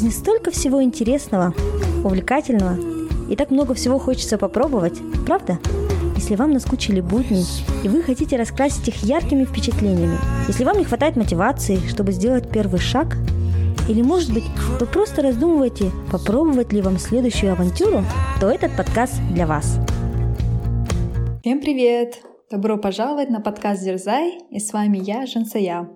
жизни столько всего интересного, увлекательного, и так много всего хочется попробовать, правда? Если вам наскучили будни, и вы хотите раскрасить их яркими впечатлениями, если вам не хватает мотивации, чтобы сделать первый шаг, или, может быть, вы просто раздумываете, попробовать ли вам следующую авантюру, то этот подкаст для вас. Всем привет! Добро пожаловать на подкаст «Дерзай» и с вами я, Жансая.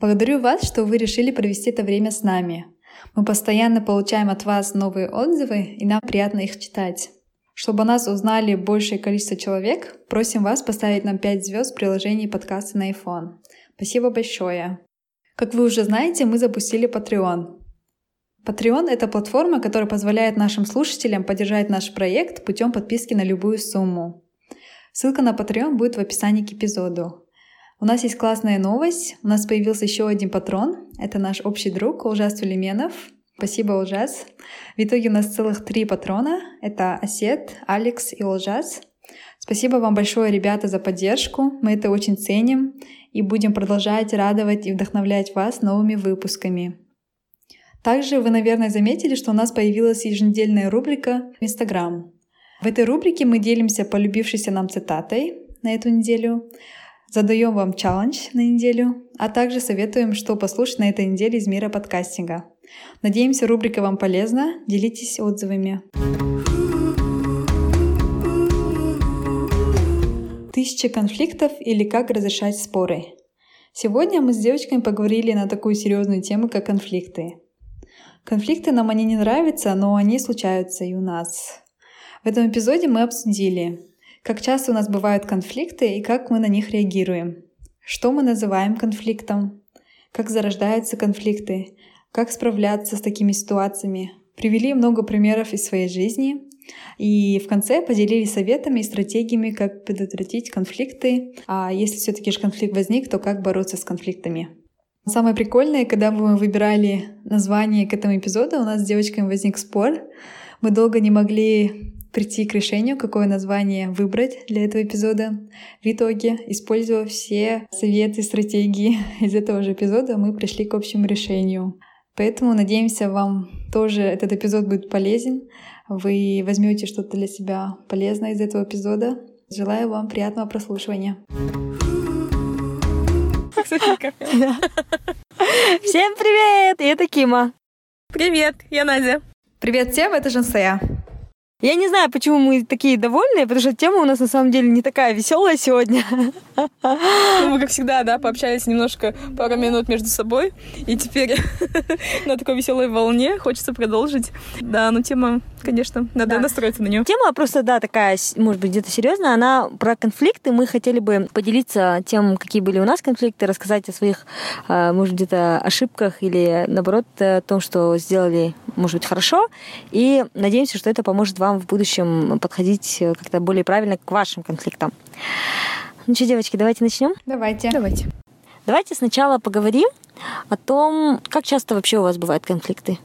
Благодарю вас, что вы решили провести это время с нами. Мы постоянно получаем от вас новые отзывы, и нам приятно их читать. Чтобы нас узнали большее количество человек, просим вас поставить нам 5 звезд в приложении подкаста на iPhone. Спасибо большое. Как вы уже знаете, мы запустили Patreon. Patreon — это платформа, которая позволяет нашим слушателям поддержать наш проект путем подписки на любую сумму. Ссылка на Patreon будет в описании к эпизоду. У нас есть классная новость. У нас появился еще один патрон. Это наш общий друг Улжас Тулеменов. Спасибо, Улжас. В итоге у нас целых три патрона. Это Осет, Алекс и Улжас. Спасибо вам большое, ребята, за поддержку. Мы это очень ценим и будем продолжать радовать и вдохновлять вас новыми выпусками. Также вы, наверное, заметили, что у нас появилась еженедельная рубрика «Инстаграм». В этой рубрике мы делимся полюбившейся нам цитатой на эту неделю, Задаем вам челлендж на неделю, а также советуем, что послушать на этой неделе из мира подкастинга. Надеемся, рубрика вам полезна. Делитесь отзывами. Тысяча конфликтов или как разрешать споры. Сегодня мы с девочками поговорили на такую серьезную тему, как конфликты. Конфликты нам они не нравятся, но они случаются и у нас. В этом эпизоде мы обсудили, как часто у нас бывают конфликты и как мы на них реагируем. Что мы называем конфликтом? Как зарождаются конфликты? Как справляться с такими ситуациями? Привели много примеров из своей жизни. И в конце поделились советами и стратегиями, как предотвратить конфликты. А если все-таки же конфликт возник, то как бороться с конфликтами. Самое прикольное, когда мы выбирали название к этому эпизоду, у нас с девочками возник спор. Мы долго не могли прийти к решению, какое название выбрать для этого эпизода. В итоге, используя все советы, стратегии из этого же эпизода, мы пришли к общему решению. Поэтому надеемся, вам тоже этот эпизод будет полезен. Вы возьмете что-то для себя полезное из этого эпизода. Желаю вам приятного прослушивания. Всем привет! И это Кима. Привет, я Надя. Привет всем, это Жансая. Я не знаю, почему мы такие довольные, потому что тема у нас на самом деле не такая веселая сегодня. Ну, мы, как всегда, да, пообщались немножко пару минут между собой, и теперь на такой веселой волне хочется продолжить. Да, но тема, конечно, надо да. настроиться на нее. Тема просто, да, такая, может быть, где-то серьезная. Она про конфликты. Мы хотели бы поделиться тем, какие были у нас конфликты, рассказать о своих, а, может, где-то ошибках или, наоборот, о том, что сделали, может быть, хорошо. И надеемся, что это поможет вам вам в будущем подходить э, как-то более правильно к вашим конфликтам. Ну что, девочки, давайте начнем? Давайте. Давайте. Давайте сначала поговорим о том, как часто вообще у вас бывают конфликты.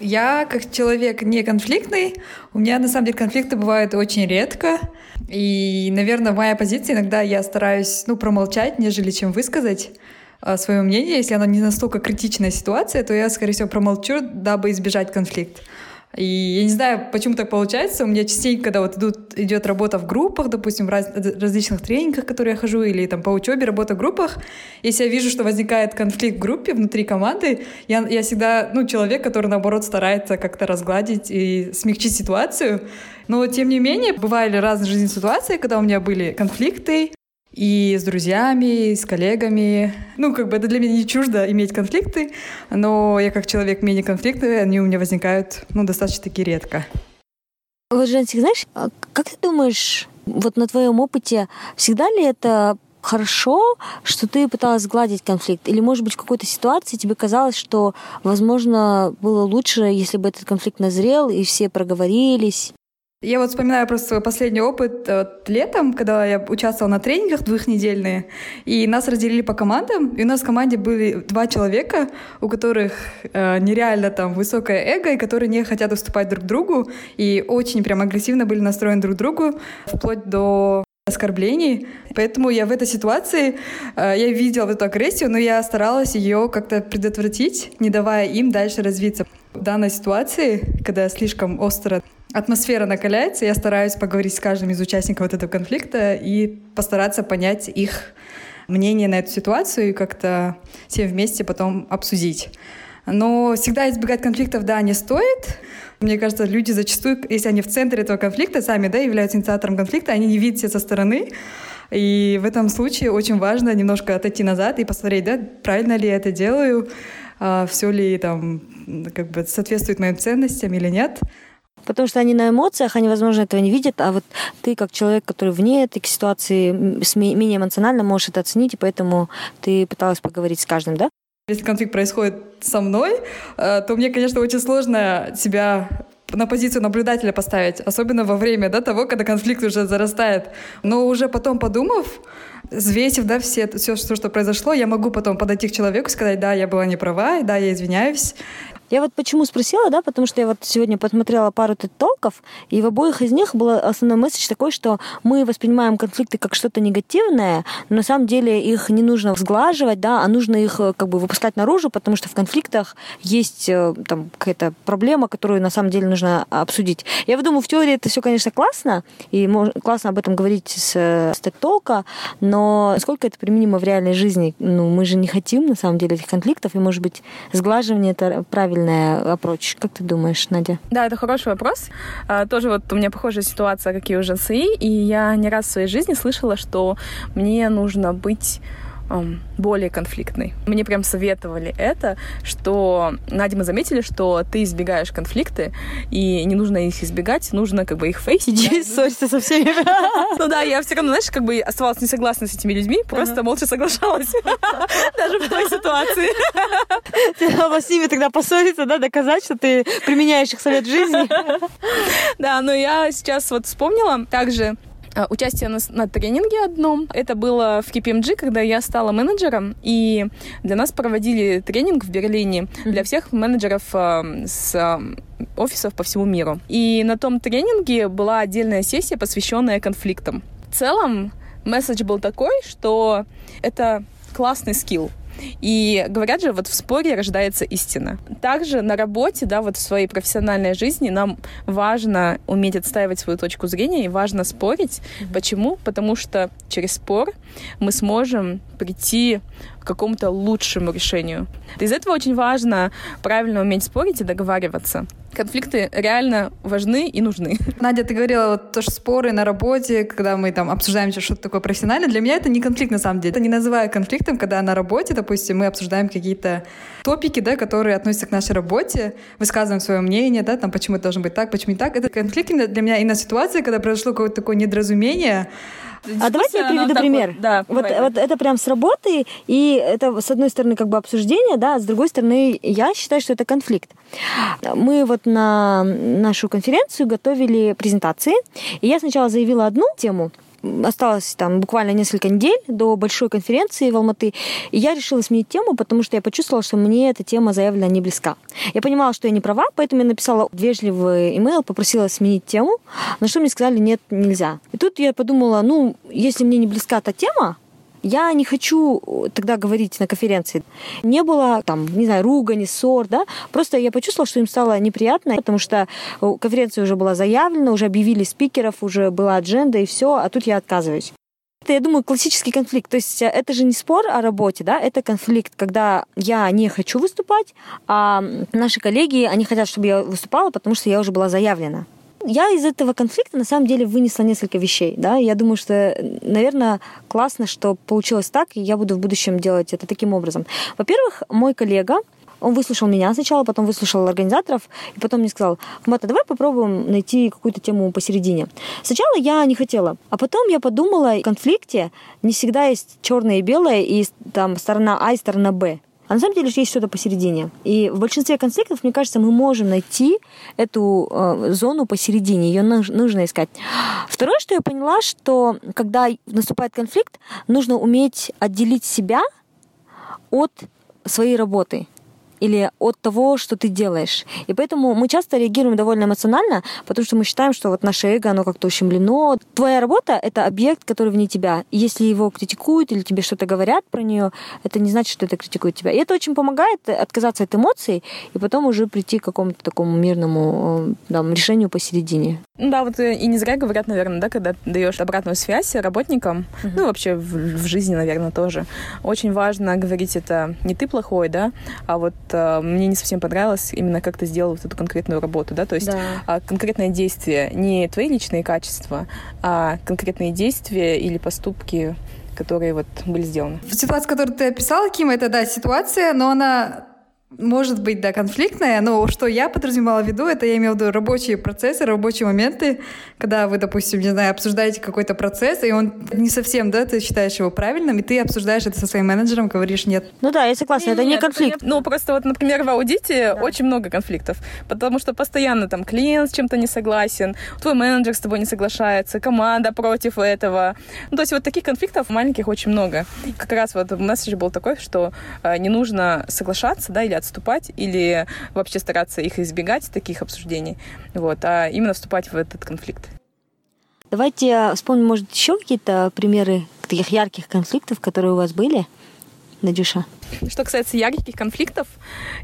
Я, как человек не конфликтный, у меня на самом деле конфликты бывают очень редко. И, наверное, моя позиция иногда я стараюсь ну, промолчать, нежели чем высказать э, свое мнение. Если оно не настолько критичная ситуация, то я, скорее всего, промолчу, дабы избежать конфликта. И я не знаю, почему так получается. У меня частенько, когда вот идут, идет работа в группах, допустим, в раз, различных тренингах, которые я хожу, или там по учебе, работа в группах, если я вижу, что возникает конфликт в группе внутри команды, я, я всегда, ну, человек, который, наоборот, старается как-то разгладить и смягчить ситуацию. Но, тем не менее, бывали разные жизненные ситуации, когда у меня были конфликты, и с друзьями, и с коллегами. Ну, как бы это для меня не чуждо иметь конфликты, но я как человек менее конфликтный, они у меня возникают, ну, достаточно-таки редко. Вот, Женсик, знаешь, а как ты думаешь, вот на твоем опыте, всегда ли это хорошо, что ты пыталась сгладить конфликт? Или, может быть, в какой-то ситуации тебе казалось, что, возможно, было лучше, если бы этот конфликт назрел, и все проговорились? Я вот вспоминаю просто свой последний опыт вот, летом, когда я участвовала на тренингах двухнедельные, и нас разделили по командам, и у нас в команде были два человека, у которых э, нереально там высокое эго, и которые не хотят уступать друг другу, и очень прям агрессивно были настроены друг другу, вплоть до оскорблений. Поэтому я в этой ситуации, э, я видела эту агрессию, но я старалась ее как-то предотвратить, не давая им дальше развиться. В данной ситуации, когда слишком остро атмосфера накаляется, я стараюсь поговорить с каждым из участников вот этого конфликта и постараться понять их мнение на эту ситуацию и как-то все вместе потом обсудить. Но всегда избегать конфликтов, да, не стоит. Мне кажется, люди зачастую, если они в центре этого конфликта, сами да, являются инициатором конфликта, они не видят все со стороны. И в этом случае очень важно немножко отойти назад и посмотреть, да, правильно ли я это делаю, а, все ли там как бы соответствует моим ценностям или нет. Потому что они на эмоциях, они, возможно, этого не видят, а вот ты, как человек, который вне этой ситуации, менее эмоционально можешь это оценить, и поэтому ты пыталась поговорить с каждым, да? Если конфликт происходит со мной, э, то мне, конечно, очень сложно себя на позицию наблюдателя поставить, особенно во время да, того, когда конфликт уже зарастает. Но уже потом подумав, взвесив да, все, все, что, что произошло, я могу потом подойти к человеку и сказать, да, я была не права, да, я извиняюсь. Я вот почему спросила, да, потому что я вот сегодня посмотрела пару толков, и в обоих из них был основной месседж такой, что мы воспринимаем конфликты как что-то негативное, но на самом деле их не нужно сглаживать, да, а нужно их э, как бы выпускать наружу, потому что в конфликтах есть э, там какая-то проблема, которую на самом деле нужно обсудить. Я думаю, в теории это все, конечно, классно, и классно об этом говорить с, с TED но сколько это применимо в реальной жизни? Ну, мы же не хотим, на самом деле, этих конфликтов, и, может быть, сглаживание это правильно правильная approach? Как ты думаешь, Надя? Да, это хороший вопрос. А, тоже вот у меня похожая ситуация, как и у ЖСИ, и я не раз в своей жизни слышала, что мне нужно быть более конфликтной. Мне прям советовали это, что, Надя, мы заметили, что ты избегаешь конфликты, и не нужно их избегать, нужно как бы их фейсить. Да? ссорься со всеми. Ну да, я все равно, знаешь, как бы оставалась не согласна с этими людьми, просто молча соглашалась. Даже в той ситуации. Ты с ними тогда поссориться, да, доказать, что ты применяешь их совет жизни. Да, но я сейчас вот вспомнила также участие на, на тренинге одном. Это было в KPMG, когда я стала менеджером, и для нас проводили тренинг в Берлине для всех менеджеров э, с э, офисов по всему миру. И на том тренинге была отдельная сессия, посвященная конфликтам. В целом, месседж был такой, что это классный скилл. И говорят же, вот в споре рождается истина. Также на работе, да, вот в своей профессиональной жизни нам важно уметь отстаивать свою точку зрения и важно спорить. Почему? Потому что через спор мы сможем прийти к какому-то лучшему решению. Из этого очень важно правильно уметь спорить и договариваться конфликты реально важны и нужны. Надя, ты говорила вот то, что споры на работе, когда мы там обсуждаем что-то такое профессиональное, для меня это не конфликт на самом деле. Это не называю конфликтом, когда на работе, допустим, мы обсуждаем какие-то топики, да, которые относятся к нашей работе, высказываем свое мнение, да, там, почему это должно быть так, почему не так. Это конфликт для меня и на ситуации, когда произошло какое-то такое недоразумение, а давайте я приведу пример. Вот, да, вот, вот это прям с работы, и это с одной стороны как бы обсуждение, да, а с другой стороны я считаю, что это конфликт. Мы вот на нашу конференцию готовили презентации, и я сначала заявила одну тему, осталось там буквально несколько недель до большой конференции в Алматы, и я решила сменить тему, потому что я почувствовала, что мне эта тема заявлена не близка. Я понимала, что я не права, поэтому я написала вежливый имейл, попросила сменить тему, на что мне сказали, нет, нельзя. И тут я подумала, ну, если мне не близка эта тема, я не хочу э, тогда говорить на конференции. Не было там, не знаю, ругани, ссор, да. Просто я почувствовала, что им стало неприятно, потому что э, конференция уже была заявлена, уже объявили спикеров, уже была адженда и все, а тут я отказываюсь. Это, я думаю, классический конфликт. То есть э, это же не спор о работе, да, это конфликт, когда я не хочу выступать, а наши коллеги, они хотят, чтобы я выступала, потому что я уже была заявлена я из этого конфликта на самом деле вынесла несколько вещей. Да? Я думаю, что, наверное, классно, что получилось так, и я буду в будущем делать это таким образом. Во-первых, мой коллега, он выслушал меня сначала, потом выслушал организаторов, и потом мне сказал, Хмата, давай попробуем найти какую-то тему посередине. Сначала я не хотела, а потом я подумала, в конфликте не всегда есть черное и белое, и там сторона А и сторона Б. А на самом деле есть что-то посередине. И в большинстве конфликтов, мне кажется, мы можем найти эту э, зону посередине. Ее нужно искать. Второе, что я поняла, что когда наступает конфликт, нужно уметь отделить себя от своей работы. Или от того, что ты делаешь. И поэтому мы часто реагируем довольно эмоционально, потому что мы считаем, что вот наше эго, оно как-то ущемлено. Твоя работа — это объект, который вне тебя. Если его критикуют или тебе что-то говорят про нее, это не значит, что это критикует тебя. И это очень помогает отказаться от эмоций и потом уже прийти к какому-то такому мирному там, решению посередине. Ну да, вот и не зря говорят, наверное, да, когда даешь обратную связь работникам, uh-huh. ну вообще в, в жизни, наверное, тоже. Очень важно говорить это не ты плохой, да, а вот э, мне не совсем понравилось именно как ты сделал вот эту конкретную работу, да, то есть да. э, конкретное действие, не твои личные качества, а конкретные действия или поступки, которые вот были сделаны. Ситуация, которую ты описала, Ким, это, да, ситуация, но она может быть, да, конфликтная, но что я подразумевала в виду, это я имела в виду рабочие процессы, рабочие моменты, когда вы, допустим, не знаю, обсуждаете какой-то процесс, и он не совсем, да, ты считаешь его правильным, и ты обсуждаешь это со своим менеджером, говоришь нет. Ну да, я согласна, нет, это не конфликт. Это, ну, просто вот, например, в аудите да. очень много конфликтов, потому что постоянно там клиент с чем-то не согласен, твой менеджер с тобой не соглашается, команда против этого. Ну, то есть вот таких конфликтов маленьких очень много. Как раз вот у нас же был такой, что э, не нужно соглашаться, да, или отступать или вообще стараться их избегать, таких обсуждений, вот, а именно вступать в этот конфликт. Давайте вспомним, может, еще какие-то примеры таких ярких конфликтов, которые у вас были, Надюша. Что касается ярких конфликтов,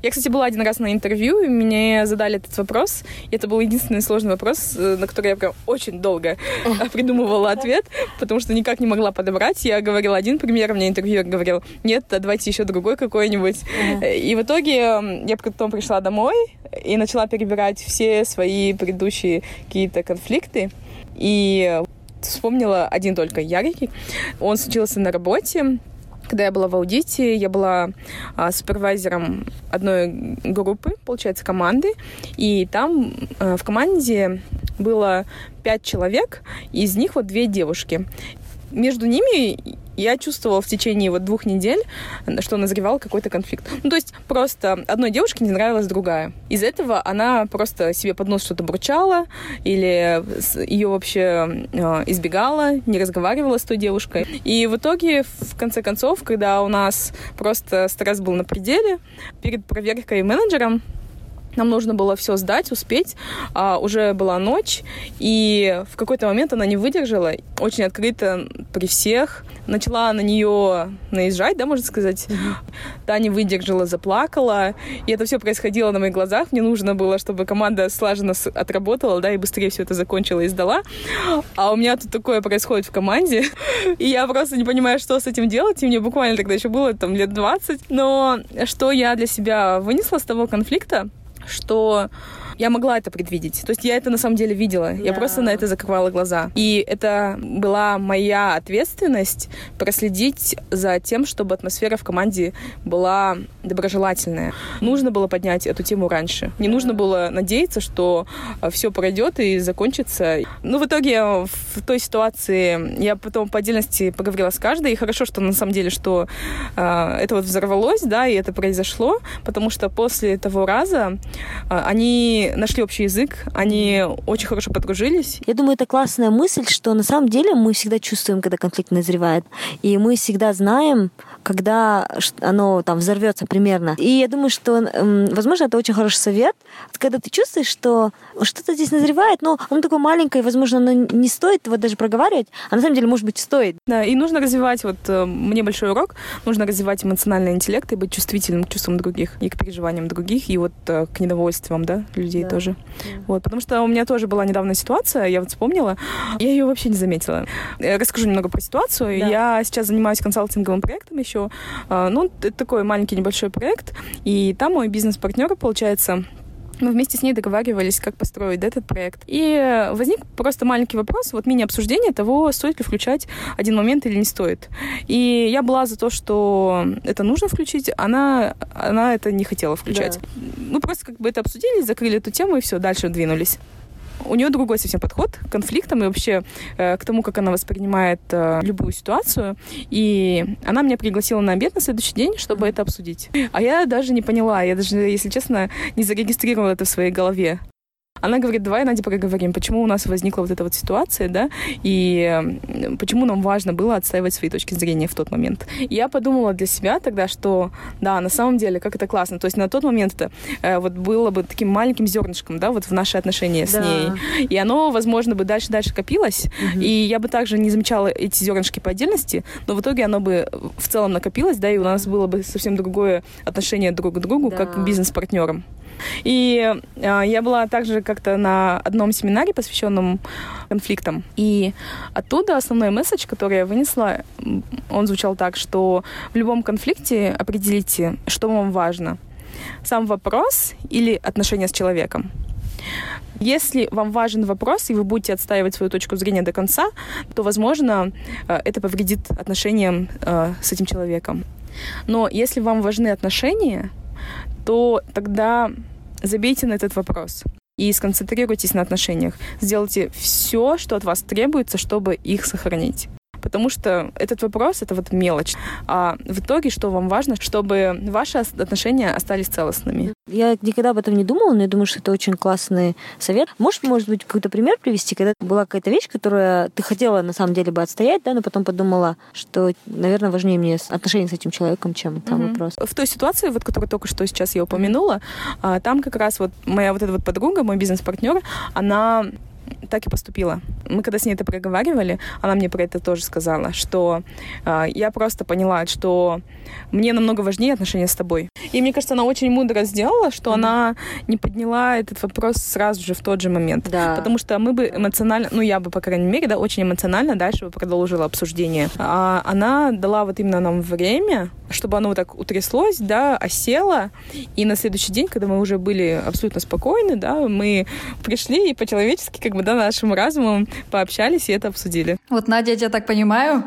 я, кстати, была один раз на интервью, и мне задали этот вопрос. И это был единственный сложный вопрос, э, на который я прям очень долго придумывала ответ, потому что никак не могла подобрать. Я говорила один пример, мне интервьюер говорил, нет, давайте еще другой какой-нибудь. И в итоге я потом пришла домой и начала перебирать все свои предыдущие какие-то конфликты. И вспомнила один только яркий. Он случился на работе. Когда я была в аудите, я была а, супервайзером одной группы, получается, команды. И там а, в команде было пять человек, из них вот две девушки. Между ними я чувствовала в течение вот двух недель, что назревал какой-то конфликт. Ну, то есть просто одной девушке не нравилась другая. Из этого она просто себе под нос что-то бурчала или ее вообще э, избегала, не разговаривала с той девушкой. И в итоге, в конце концов, когда у нас просто стресс был на пределе, перед проверкой менеджером нам нужно было все сдать, успеть. А, уже была ночь, и в какой-то момент она не выдержала, очень открыто при всех. Начала на нее наезжать, да, можно сказать. Mm-hmm. Та не выдержала, заплакала. И это все происходило на моих глазах. Мне нужно было, чтобы команда слаженно отработала, да, и быстрее все это закончила и сдала. А у меня тут такое происходит в команде. И я просто не понимаю, что с этим делать. И мне буквально тогда еще было там лет 20. Но что я для себя вынесла с того конфликта, что я могла это предвидеть. То есть я это на самом деле видела. Yeah. Я просто на это закрывала глаза. И это была моя ответственность проследить за тем, чтобы атмосфера в команде была доброжелательная. Нужно было поднять эту тему раньше. Не нужно было надеяться, что э, все пройдет и закончится. Ну, в итоге в той ситуации я потом по отдельности поговорила с каждой. И хорошо, что на самом деле, что э, это вот взорвалось, да, и это произошло, потому что после того раза э, они нашли общий язык, они очень хорошо подружились. Я думаю, это классная мысль, что на самом деле мы всегда чувствуем, когда конфликт назревает. И мы всегда знаем, когда оно там взорвется примерно. И я думаю, что, возможно, это очень хороший совет, когда ты чувствуешь, что что-то здесь назревает, но оно такое маленькое, возможно, оно не стоит вот даже проговаривать, а на самом деле, может быть, стоит. Да, и нужно развивать, вот э, мне большой урок, нужно развивать эмоциональный интеллект и быть чувствительным к чувствам других и к переживаниям других, и вот э, к недовольствам, да, людей людей да. тоже. Да. Вот, потому что у меня тоже была недавно ситуация, я вот вспомнила, я ее вообще не заметила. Я расскажу немного про ситуацию. Да. Я сейчас занимаюсь консалтинговым проектом еще. А, ну, это такой маленький небольшой проект, и там мой бизнес-партнер, получается, мы вместе с ней договаривались, как построить этот проект. И возник просто маленький вопрос, вот мини-обсуждение того, стоит ли включать один момент или не стоит. И я была за то, что это нужно включить, она, она это не хотела включать. Да. Ну, просто как бы это обсудили, закрыли эту тему и все, дальше двинулись у нее другой совсем подход к конфликтам и вообще э, к тому, как она воспринимает э, любую ситуацию. И она меня пригласила на обед на следующий день, чтобы это обсудить. А я даже не поняла, я даже, если честно, не зарегистрировала это в своей голове. Она говорит, давай, Надя, поговорим, почему у нас возникла вот эта вот ситуация, да, и почему нам важно было отстаивать свои точки зрения в тот момент. И я подумала для себя тогда, что, да, на самом деле, как это классно. То есть на тот момент это э, вот было бы таким маленьким зернышком, да, вот в наши отношения да. с ней. И оно, возможно, бы дальше-дальше копилось, угу. и я бы также не замечала эти зернышки по отдельности, но в итоге оно бы в целом накопилось, да, и у нас было бы совсем другое отношение друг к другу, да. как к бизнес-партнерам. И э, я была также как-то на одном семинаре, посвященном конфликтам. И оттуда основной месседж, который я вынесла, он звучал так, что в любом конфликте определите, что вам важно. Сам вопрос или отношения с человеком. Если вам важен вопрос, и вы будете отстаивать свою точку зрения до конца, то, возможно, э, это повредит отношениям э, с этим человеком. Но если вам важны отношения, то тогда забейте на этот вопрос и сконцентрируйтесь на отношениях. Сделайте все, что от вас требуется, чтобы их сохранить. Потому что этот вопрос — это вот мелочь. А в итоге, что вам важно, чтобы ваши отношения остались целостными. Я никогда об этом не думала, но я думаю, что это очень классный совет. Можешь, может быть, какой-то пример привести, когда была какая-то вещь, которую ты хотела на самом деле бы отстоять, да, но потом подумала, что, наверное, важнее мне отношения с этим человеком, чем там mm-hmm. вопрос. В той ситуации, вот, которую только что сейчас я упомянула, а, там как раз вот моя вот эта вот подруга, мой бизнес-партнер, она так и поступила. Мы когда с ней это проговаривали, она мне про это тоже сказала, что э, я просто поняла, что мне намного важнее отношения с тобой. И мне кажется, она очень мудро сделала, что mm-hmm. она не подняла этот вопрос сразу же в тот же момент. Да. Потому что мы бы эмоционально, ну я бы, по крайней мере, да, очень эмоционально дальше бы продолжила обсуждение. А она дала вот именно нам время, чтобы оно вот так утряслось, да, осело. И на следующий день, когда мы уже были абсолютно спокойны, да, мы пришли и по-человечески, как бы, да, нашим разумом пообщались и это обсудили. Вот, Надя, я тебя так понимаю,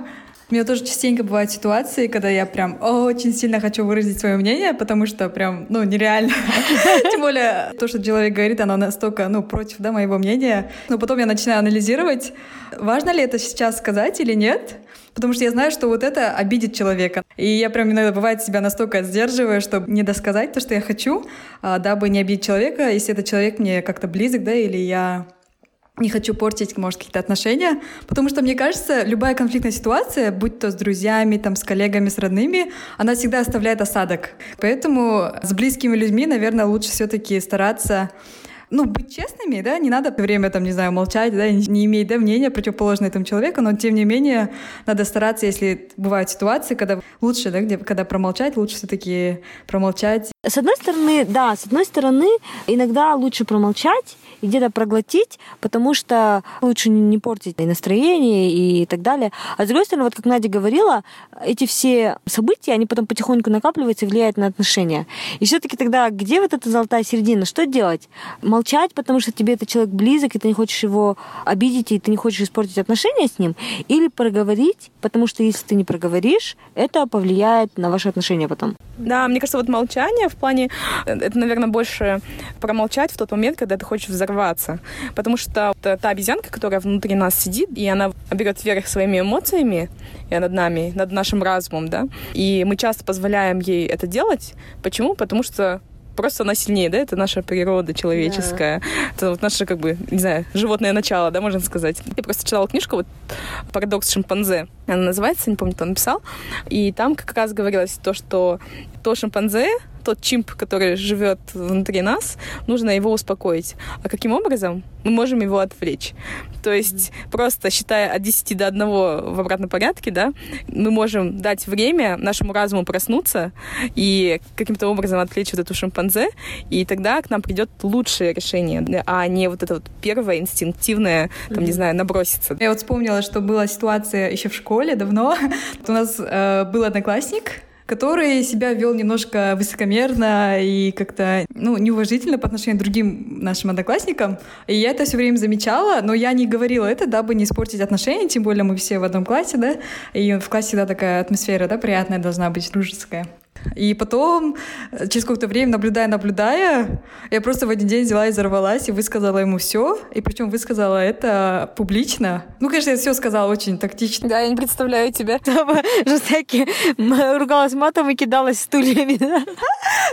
у меня тоже частенько бывают ситуации, когда я прям очень сильно хочу выразить свое мнение, потому что прям, ну, нереально. Тем более то, что человек говорит, оно настолько, ну, против, да, моего мнения. Но потом я начинаю анализировать, важно ли это сейчас сказать или нет. Потому что я знаю, что вот это обидит человека. И я прям иногда бывает себя настолько сдерживаю, чтобы не досказать то, что я хочу, а, дабы не обидеть человека, если этот человек мне как-то близок, да, или я не хочу портить, может, какие-то отношения, потому что, мне кажется, любая конфликтная ситуация, будь то с друзьями, там, с коллегами, с родными, она всегда оставляет осадок. Поэтому с близкими людьми, наверное, лучше все-таки стараться ну, быть честными, да, не надо время, там, не знаю, молчать, да, не иметь, да, мнения противоположное этому человеку, но, тем не менее, надо стараться, если бывают ситуации, когда лучше, да, где, когда промолчать, лучше все таки промолчать. С одной стороны, да, с одной стороны, иногда лучше промолчать, и где-то проглотить, потому что лучше не портить и настроение и так далее. А с другой стороны, вот как Надя говорила, эти все события, они потом потихоньку накапливаются и влияют на отношения. И все-таки тогда где вот эта золотая середина? Что делать? Молчать, потому что тебе этот человек близок, и ты не хочешь его обидеть, и ты не хочешь испортить отношения с ним? Или проговорить, потому что если ты не проговоришь, это повлияет на ваши отношения потом. Да, мне кажется, вот молчание в плане, это, наверное, больше промолчать в тот момент, когда ты хочешь взорвать взорваться. Потому что та обезьянка, которая внутри нас сидит, и она берет вверх своими эмоциями и над нами, над нашим разумом, да. И мы часто позволяем ей это делать. Почему? Потому что просто она сильнее, да, это наша природа человеческая, да. это вот наше, как бы, не знаю, животное начало, да, можно сказать. Я просто читала книжку, вот, «Парадокс шимпанзе», она называется, не помню, кто написал, и там как раз говорилось то, что то шимпанзе, тот чимп, который живет внутри нас, нужно его успокоить. А каким образом? Мы можем его отвлечь. То есть mm-hmm. просто считая от 10 до 1 в обратном порядке, да, мы можем дать время нашему разуму проснуться и каким-то образом отвлечь вот эту шимпанзе, и тогда к нам придет лучшее решение, а не вот это вот первое инстинктивное, там, mm-hmm. не знаю, наброситься. Я вот вспомнила, что была ситуация еще в школе давно. У нас э, был одноклассник, который себя вел немножко высокомерно и как-то ну, неуважительно по отношению к другим нашим одноклассникам. И я это все время замечала, но я не говорила это, дабы не испортить отношения, тем более мы все в одном классе, да, и в классе всегда такая атмосфера, да, приятная должна быть, дружеская. И потом, э, через какое-то время, наблюдая, наблюдая, я просто в один день взяла и взорвалась и высказала ему все. И причем высказала это публично. Ну, конечно, я все сказала очень тактично. Да, я не представляю тебя. Жестяки ругалась матом и кидалась стульями.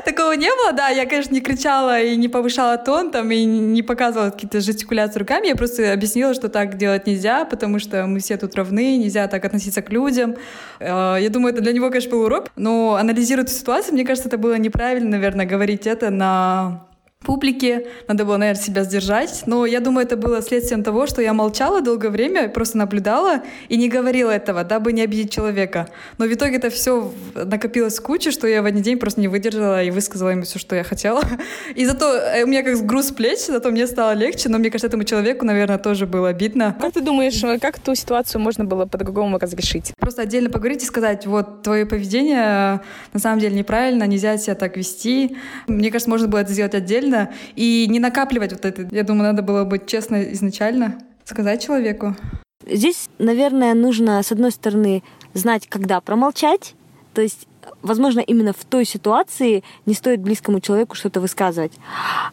Такого не было, да. Я, конечно, не кричала и не повышала тон там и не показывала какие-то жестикуляции руками. Я просто объяснила, что так делать нельзя, потому что мы все тут равны, нельзя так относиться к людям. Э, я думаю, это для него, конечно, был урок, но анализируя эту ситуацию, мне кажется, это было неправильно, наверное, говорить это на публике, надо было, наверное, себя сдержать. Но я думаю, это было следствием того, что я молчала долгое время, просто наблюдала и не говорила этого, дабы не обидеть человека. Но в итоге это все накопилось в что я в один день просто не выдержала и высказала ему все, что я хотела. И зато э, у меня как груз плеч, зато мне стало легче, но мне кажется, этому человеку, наверное, тоже было обидно. Как ты думаешь, э, как ту ситуацию можно было по-другому разрешить? Просто отдельно поговорить и сказать, вот, твое поведение э, на самом деле неправильно, нельзя себя так вести. Мне кажется, можно было это сделать отдельно, отдельно и не накапливать вот это. Я думаю, надо было быть честно изначально, сказать человеку. Здесь, наверное, нужно, с одной стороны, знать, когда промолчать, то есть возможно, именно в той ситуации не стоит близкому человеку что-то высказывать.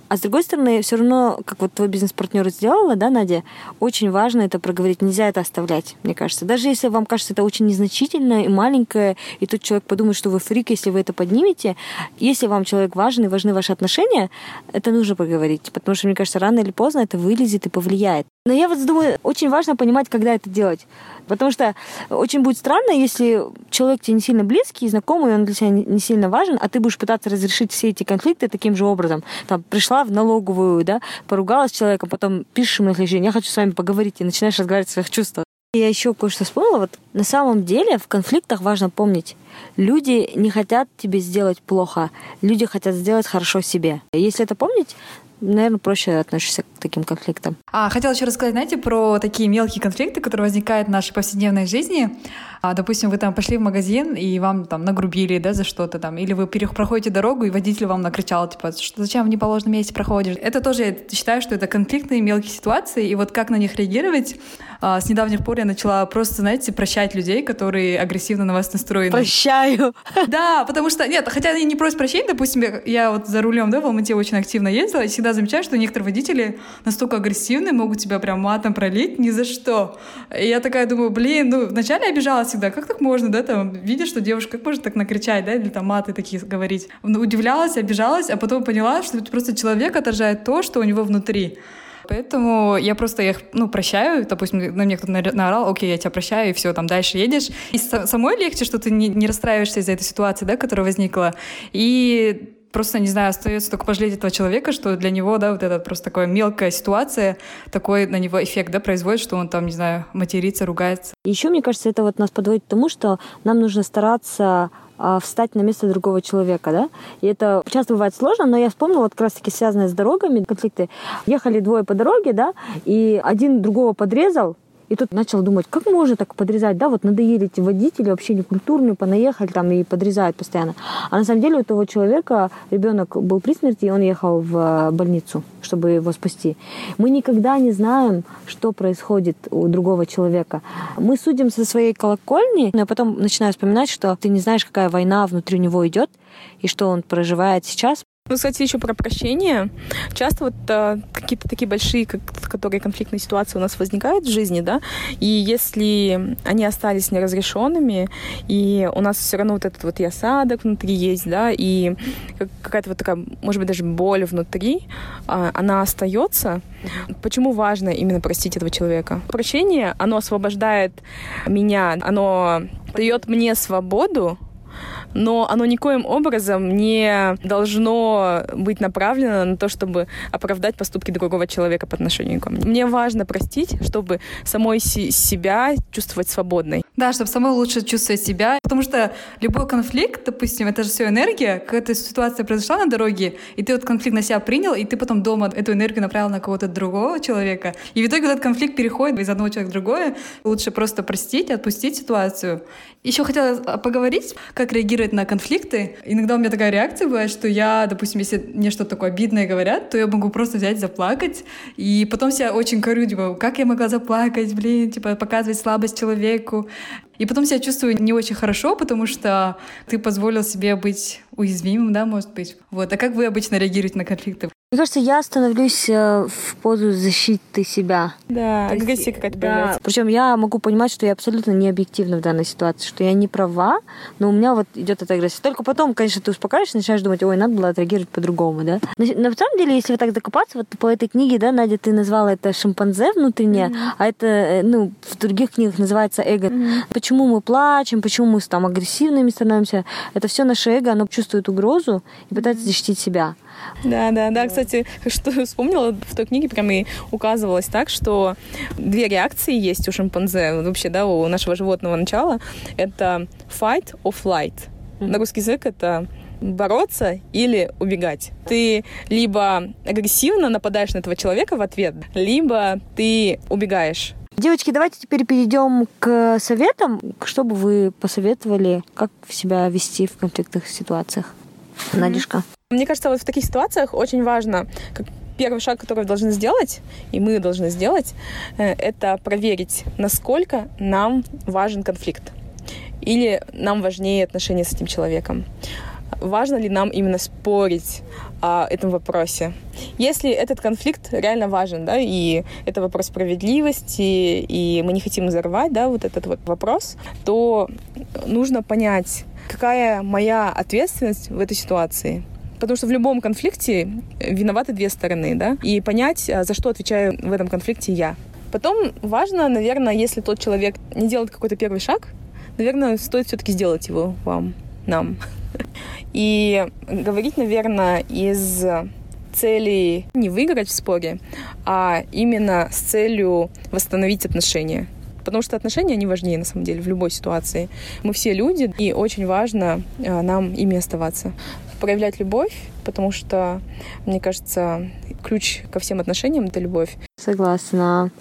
А с другой стороны, все равно, как вот твой бизнес-партнер сделала, да, Надя, очень важно это проговорить. Нельзя это оставлять, мне кажется. Даже если вам кажется это очень незначительно и маленькое, и тот человек подумает, что вы фрик, если вы это поднимете, если вам человек важен и важны ваши отношения, это нужно поговорить. Потому что, мне кажется, рано или поздно это вылезет и повлияет. Но я вот думаю, очень важно понимать, когда это делать. Потому что очень будет странно, если человек тебе не сильно близкий, знакомый, он для тебя не сильно важен, а ты будешь пытаться разрешить все эти конфликты таким же образом. Там, пришла в налоговую, да, поругалась с человеком, потом пишешь ему на следующий день, я хочу с вами поговорить, и начинаешь разговаривать о своих чувствах. Я еще кое-что вспомнила. Вот на самом деле в конфликтах важно помнить, люди не хотят тебе сделать плохо, люди хотят сделать хорошо себе. Если это помнить, наверное, проще относишься к таким конфликтам. А, хотела еще рассказать, знаете, про такие мелкие конфликты, которые возникают в нашей повседневной жизни. А, допустим, вы там пошли в магазин, и вам там нагрубили, да, за что-то там, или вы проходите дорогу, и водитель вам накричал, типа, что зачем в неположенном месте проходишь? Это тоже, я считаю, что это конфликтные мелкие ситуации, и вот как на них реагировать, а, с недавних пор я начала просто, знаете, прощать людей, которые агрессивно на вас настроены. Прощаю. Да, потому что, нет, хотя они не просят прощения, допустим, я, я вот за рулем, да, в Алмате очень активно ездила, и всегда замечаю, что некоторые водители настолько агрессивны, могут тебя прям матом пролить ни за что. И я такая думаю, блин, ну, вначале обижалась всегда, как так можно, да, там, видишь, что девушка, как можно так накричать, да, или там маты такие говорить. Ну, удивлялась, обижалась, а потом поняла, что это просто человек отражает то, что у него внутри. Поэтому я просто их, ну, прощаю. Допустим, на меня кто-то наорал, окей, я тебя прощаю, и все, там дальше едешь. И самой легче, что ты не, не расстраиваешься из-за этой ситуации, да, которая возникла. И просто, не знаю, остается только пожалеть этого человека, что для него, да, вот эта просто такая мелкая ситуация, такой на него эффект, да, производит, что он там, не знаю, матерится, ругается. Еще, мне кажется, это вот нас подводит к тому, что нам нужно стараться встать на место другого человека, да. И это часто бывает сложно, но я вспомнила вот как раз-таки связанные с дорогами конфликты. Ехали двое по дороге, да, и один другого подрезал, и тут начал думать, как можно так подрезать, да, вот надоели эти водители, вообще некультурные, понаехали там и подрезают постоянно. А на самом деле у того человека ребенок был при смерти, и он ехал в э, больницу, чтобы его спасти. Мы никогда не знаем, что происходит у другого человека. Мы судим со своей колокольни, но я потом начинаю вспоминать, что ты не знаешь, какая война внутри него идет, и что он проживает сейчас. Ну, кстати, еще про прощение. Часто вот а, какие-то такие большие, как, которые конфликтные ситуации у нас возникают в жизни, да, и если они остались неразрешенными, и у нас все равно вот этот вот и осадок внутри есть, да, и какая-то вот такая, может быть, даже боль внутри, а, она остается. Почему важно именно простить этого человека? Прощение, оно освобождает меня, оно дает мне свободу но оно никоим образом не должно быть направлено на то, чтобы оправдать поступки другого человека по отношению ко мне. Мне важно простить, чтобы самой себя чувствовать свободной. Да, чтобы самой лучше чувствовать себя, потому что любой конфликт, допустим, это же все энергия, какая-то ситуация произошла на дороге, и ты вот конфликт на себя принял, и ты потом дома эту энергию направил на кого-то другого человека, и в итоге этот конфликт переходит из одного человека в другое. Лучше просто простить, отпустить ситуацию. Еще хотела поговорить, как реагировать на конфликты. Иногда у меня такая реакция бывает, что я, допустим, если мне что-то такое обидное говорят, то я могу просто взять, заплакать, и потом себя очень корю, типа, как я могла заплакать, блин, типа, показывать слабость человеку. И потом себя чувствую не очень хорошо, потому что ты позволил себе быть уязвимым, да, может быть. Вот. А как вы обычно реагируете на конфликты? Мне кажется, я становлюсь э, в позу защиты себя. Да, агрессия какая-то да. Причем я могу понимать, что я абсолютно не объективна в данной ситуации, что я не права, но у меня вот идет эта агрессия. Только потом, конечно, ты успокаиваешься, начинаешь думать, ой, надо было отреагировать по-другому, да. Но, на самом деле, если вы так докопаться, вот по этой книге, да, Надя, ты назвала это шимпанзе внутреннее, mm-hmm. а это, э, ну, в других книгах называется эго. Mm-hmm. Почему мы плачем, почему мы там агрессивными становимся, это все наше эго, оно чувствует угрозу и пытается защитить себя. Да, да, да. Кстати, что вспомнила, в той книге прям и указывалось так, что две реакции есть у шимпанзе, вообще, да, у нашего животного начала. Это fight or flight. На русский язык это бороться или убегать. Ты либо агрессивно нападаешь на этого человека в ответ, либо ты убегаешь. Девочки, давайте теперь перейдем к советам. Что бы вы посоветовали, как себя вести в конфликтных ситуациях? Надюшка. Мне кажется, вот в таких ситуациях очень важно, как первый шаг, который вы должны сделать, и мы должны сделать, э, это проверить, насколько нам важен конфликт. Или нам важнее отношения с этим человеком. Важно ли нам именно спорить о этом вопросе? Если этот конфликт реально важен, да, и это вопрос справедливости, и мы не хотим взорвать, да, вот этот вот вопрос, то нужно понять, какая моя ответственность в этой ситуации – Потому что в любом конфликте виноваты две стороны, да, и понять, а, за что отвечаю в этом конфликте я. Потом важно, наверное, если тот человек не делает какой-то первый шаг, наверное, стоит все-таки сделать его вам, нам. И говорить, наверное, из цели не выиграть в споре, а именно с целью восстановить отношения. Потому что отношения, они важнее, на самом деле, в любой ситуации. Мы все люди, и очень важно а, нам ими оставаться проявлять любовь, потому что, мне кажется, ключ ко всем отношениям — это любовь. Согласна.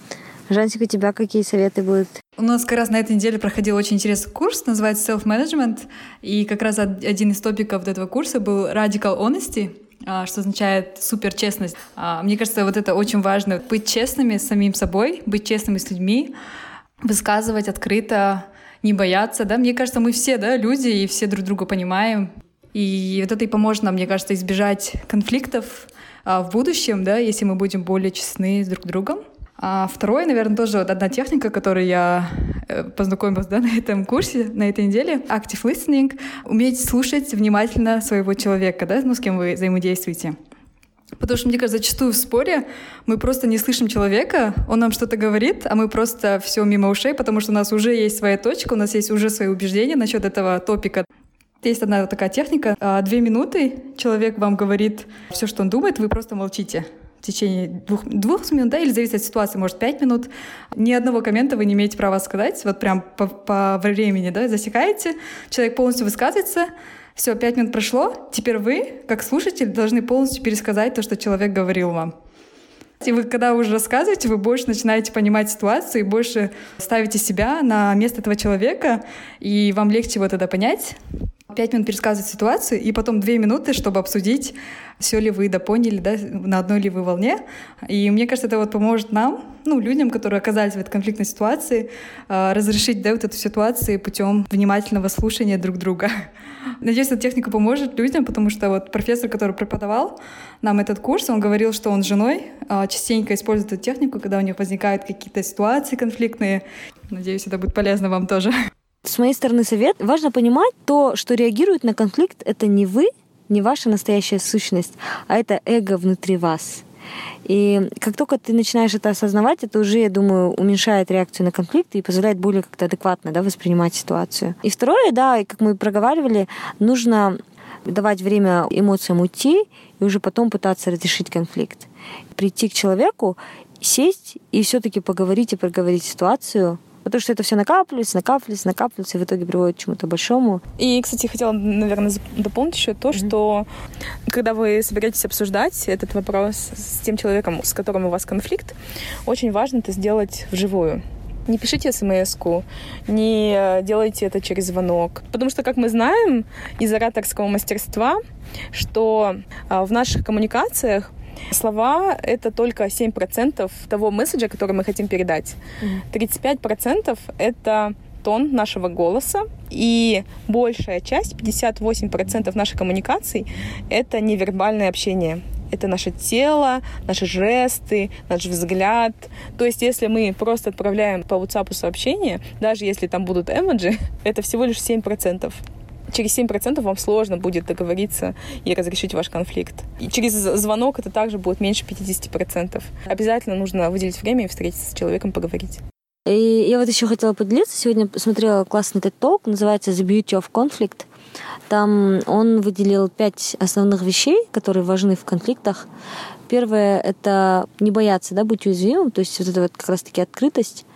Жансик, у тебя какие советы будут? У нас как раз на этой неделе проходил очень интересный курс, называется Self-Management, и как раз один из топиков этого курса был Radical Honesty, а, что означает суперчестность. А, мне кажется, вот это очень важно — быть честными с самим собой, быть честными с людьми, высказывать открыто, не бояться, да, мне кажется, мы все, да, люди, и все друг друга понимаем, и вот это и поможет нам, мне кажется, избежать конфликтов а, в будущем, да, если мы будем более честны с друг другом. А второе, наверное, тоже вот одна техника, которой я э, познакомилась да, на этом курсе, на этой неделе. Active listening. Уметь слушать внимательно своего человека, да, ну, с кем вы взаимодействуете. Потому что, мне кажется, зачастую в споре мы просто не слышим человека, он нам что-то говорит, а мы просто все мимо ушей, потому что у нас уже есть своя точка, у нас есть уже свои убеждения насчет этого топика. Есть одна такая техника. А, две минуты человек вам говорит все, что он думает, вы просто молчите в течение двух, двух минут, да, или зависит от ситуации, может, пять минут. Ни одного коммента вы не имеете права сказать, вот прям по, по времени, да, засекаете, человек полностью высказывается, все, пять минут прошло, теперь вы, как слушатель, должны полностью пересказать то, что человек говорил вам. И вы, когда уже рассказываете, вы больше начинаете понимать ситуацию и больше ставите себя на место этого человека, и вам легче вот это понять пять минут пересказывать ситуацию, и потом две минуты, чтобы обсудить, все ли вы допоняли, да, на одной ли вы волне. И мне кажется, это вот поможет нам, ну, людям, которые оказались в этой конфликтной ситуации, а, разрешить, да, вот эту ситуацию путем внимательного слушания друг друга. Надеюсь, эта техника поможет людям, потому что вот профессор, который преподавал нам этот курс, он говорил, что он с женой а, частенько использует эту технику, когда у них возникают какие-то ситуации конфликтные. Надеюсь, это будет полезно вам тоже. С моей стороны совет. Важно понимать то, что реагирует на конфликт, это не вы, не ваша настоящая сущность, а это эго внутри вас. И как только ты начинаешь это осознавать, это уже, я думаю, уменьшает реакцию на конфликт и позволяет более как-то адекватно да, воспринимать ситуацию. И второе, да, как мы проговаривали, нужно давать время эмоциям уйти и уже потом пытаться разрешить конфликт. Прийти к человеку, сесть и все-таки поговорить и проговорить ситуацию, Потому что это все накапливается, накапливается, накапливается, и в итоге приводит к чему-то большому. И, кстати, хотела, наверное, дополнить еще то, mm-hmm. что когда вы собираетесь обсуждать этот вопрос с тем человеком, с которым у вас конфликт, очень важно это сделать вживую. Не пишите смс не делайте это через звонок. Потому что, как мы знаем из ораторского мастерства, что а, в наших коммуникациях Слова — это только 7% того месседжа, который мы хотим передать. 35% — это тон нашего голоса, и большая часть, 58% нашей коммуникаций, это невербальное общение это наше тело, наши жесты, наш взгляд. То есть, если мы просто отправляем по WhatsApp сообщение, даже если там будут эмоджи, это всего лишь 7% через 7% вам сложно будет договориться и разрешить ваш конфликт. И через звонок это также будет меньше 50%. Обязательно нужно выделить время и встретиться с человеком, поговорить. И я вот еще хотела поделиться. Сегодня посмотрела классный TED Talk, называется The Beauty of Conflict. Там он выделил пять основных вещей, которые важны в конфликтах. Первое — это не бояться, да, быть уязвимым, то есть вот это вот как раз-таки открытость.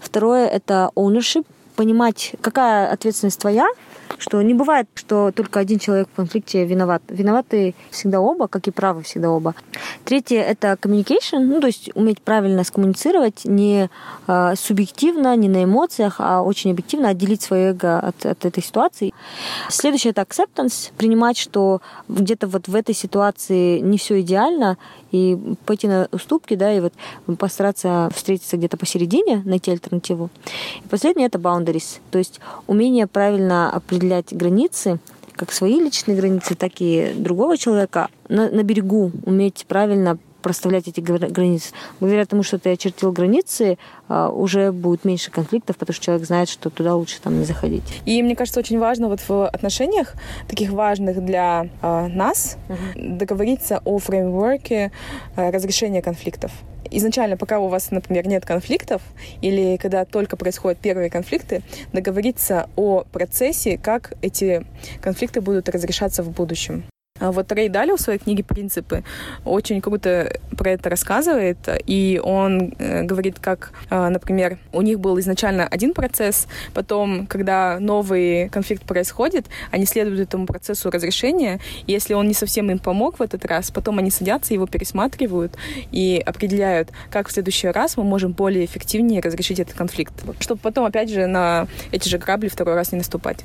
Второе — это ownership, понимать, какая ответственность твоя, что не бывает, что только один человек в конфликте виноват. Виноваты всегда оба, как и правы всегда оба. Третье — это communication, ну, то есть уметь правильно скоммуницировать, не э, субъективно, не на эмоциях, а очень объективно отделить свое эго от, от этой ситуации. Следующее — это acceptance, принимать, что где-то вот в этой ситуации не все идеально, и пойти на уступки, да, и вот постараться встретиться где-то посередине, найти альтернативу. И последнее — это boundaries, то есть умение правильно определять границы, как свои личные границы, так и другого человека. На, на берегу уметь правильно проставлять эти границы. Благодаря тому, что ты очертил границы, а, уже будет меньше конфликтов, потому что человек знает, что туда лучше там не заходить. И мне кажется, очень важно вот в отношениях, таких важных для э, нас, uh-huh. договориться о фреймворке э, разрешения конфликтов изначально, пока у вас, например, нет конфликтов, или когда только происходят первые конфликты, договориться о процессе, как эти конфликты будут разрешаться в будущем. А вот Рэй Далио в своей книге «Принципы» очень круто про это рассказывает, и он э, говорит, как, э, например, у них был изначально один процесс, потом, когда новый конфликт происходит, они следуют этому процессу разрешения, и если он не совсем им помог в этот раз, потом они садятся, его пересматривают и определяют, как в следующий раз мы можем более эффективнее разрешить этот конфликт, чтобы потом, опять же, на эти же грабли второй раз не наступать.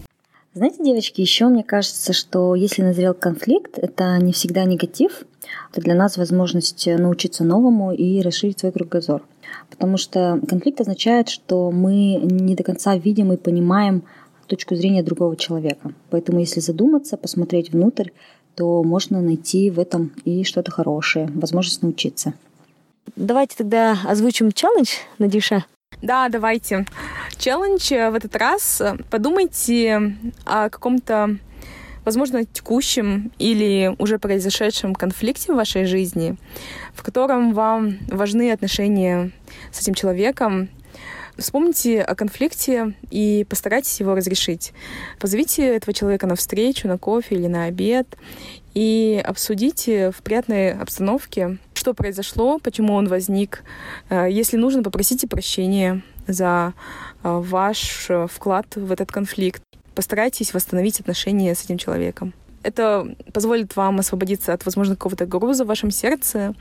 Знаете, девочки, еще мне кажется, что если назрел конфликт, это не всегда негатив, это для нас возможность научиться новому и расширить свой кругозор. Потому что конфликт означает, что мы не до конца видим и понимаем точку зрения другого человека. Поэтому если задуматься, посмотреть внутрь, то можно найти в этом и что-то хорошее, возможность научиться. Давайте тогда озвучим челлендж, Надюша. Да, давайте. Челлендж в этот раз. Подумайте о каком-то, возможно, текущем или уже произошедшем конфликте в вашей жизни, в котором вам важны отношения с этим человеком, Вспомните о конфликте и постарайтесь его разрешить. Позовите этого человека на встречу, на кофе или на обед и обсудите в приятной обстановке, что произошло, почему он возник. Э, если нужно, попросите прощения за э, ваш э, вклад в этот конфликт. Постарайтесь восстановить отношения с этим человеком. Это позволит вам освободиться от, возможно, какого-то груза в вашем сердце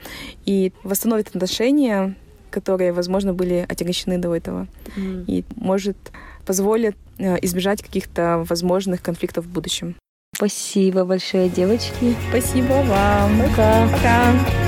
и восстановит отношения, которые, возможно, были отягощены до этого. Mm. И может позволит избежать каких-то возможных конфликтов в будущем. Спасибо большое, девочки. Спасибо вам. Пока. Пока.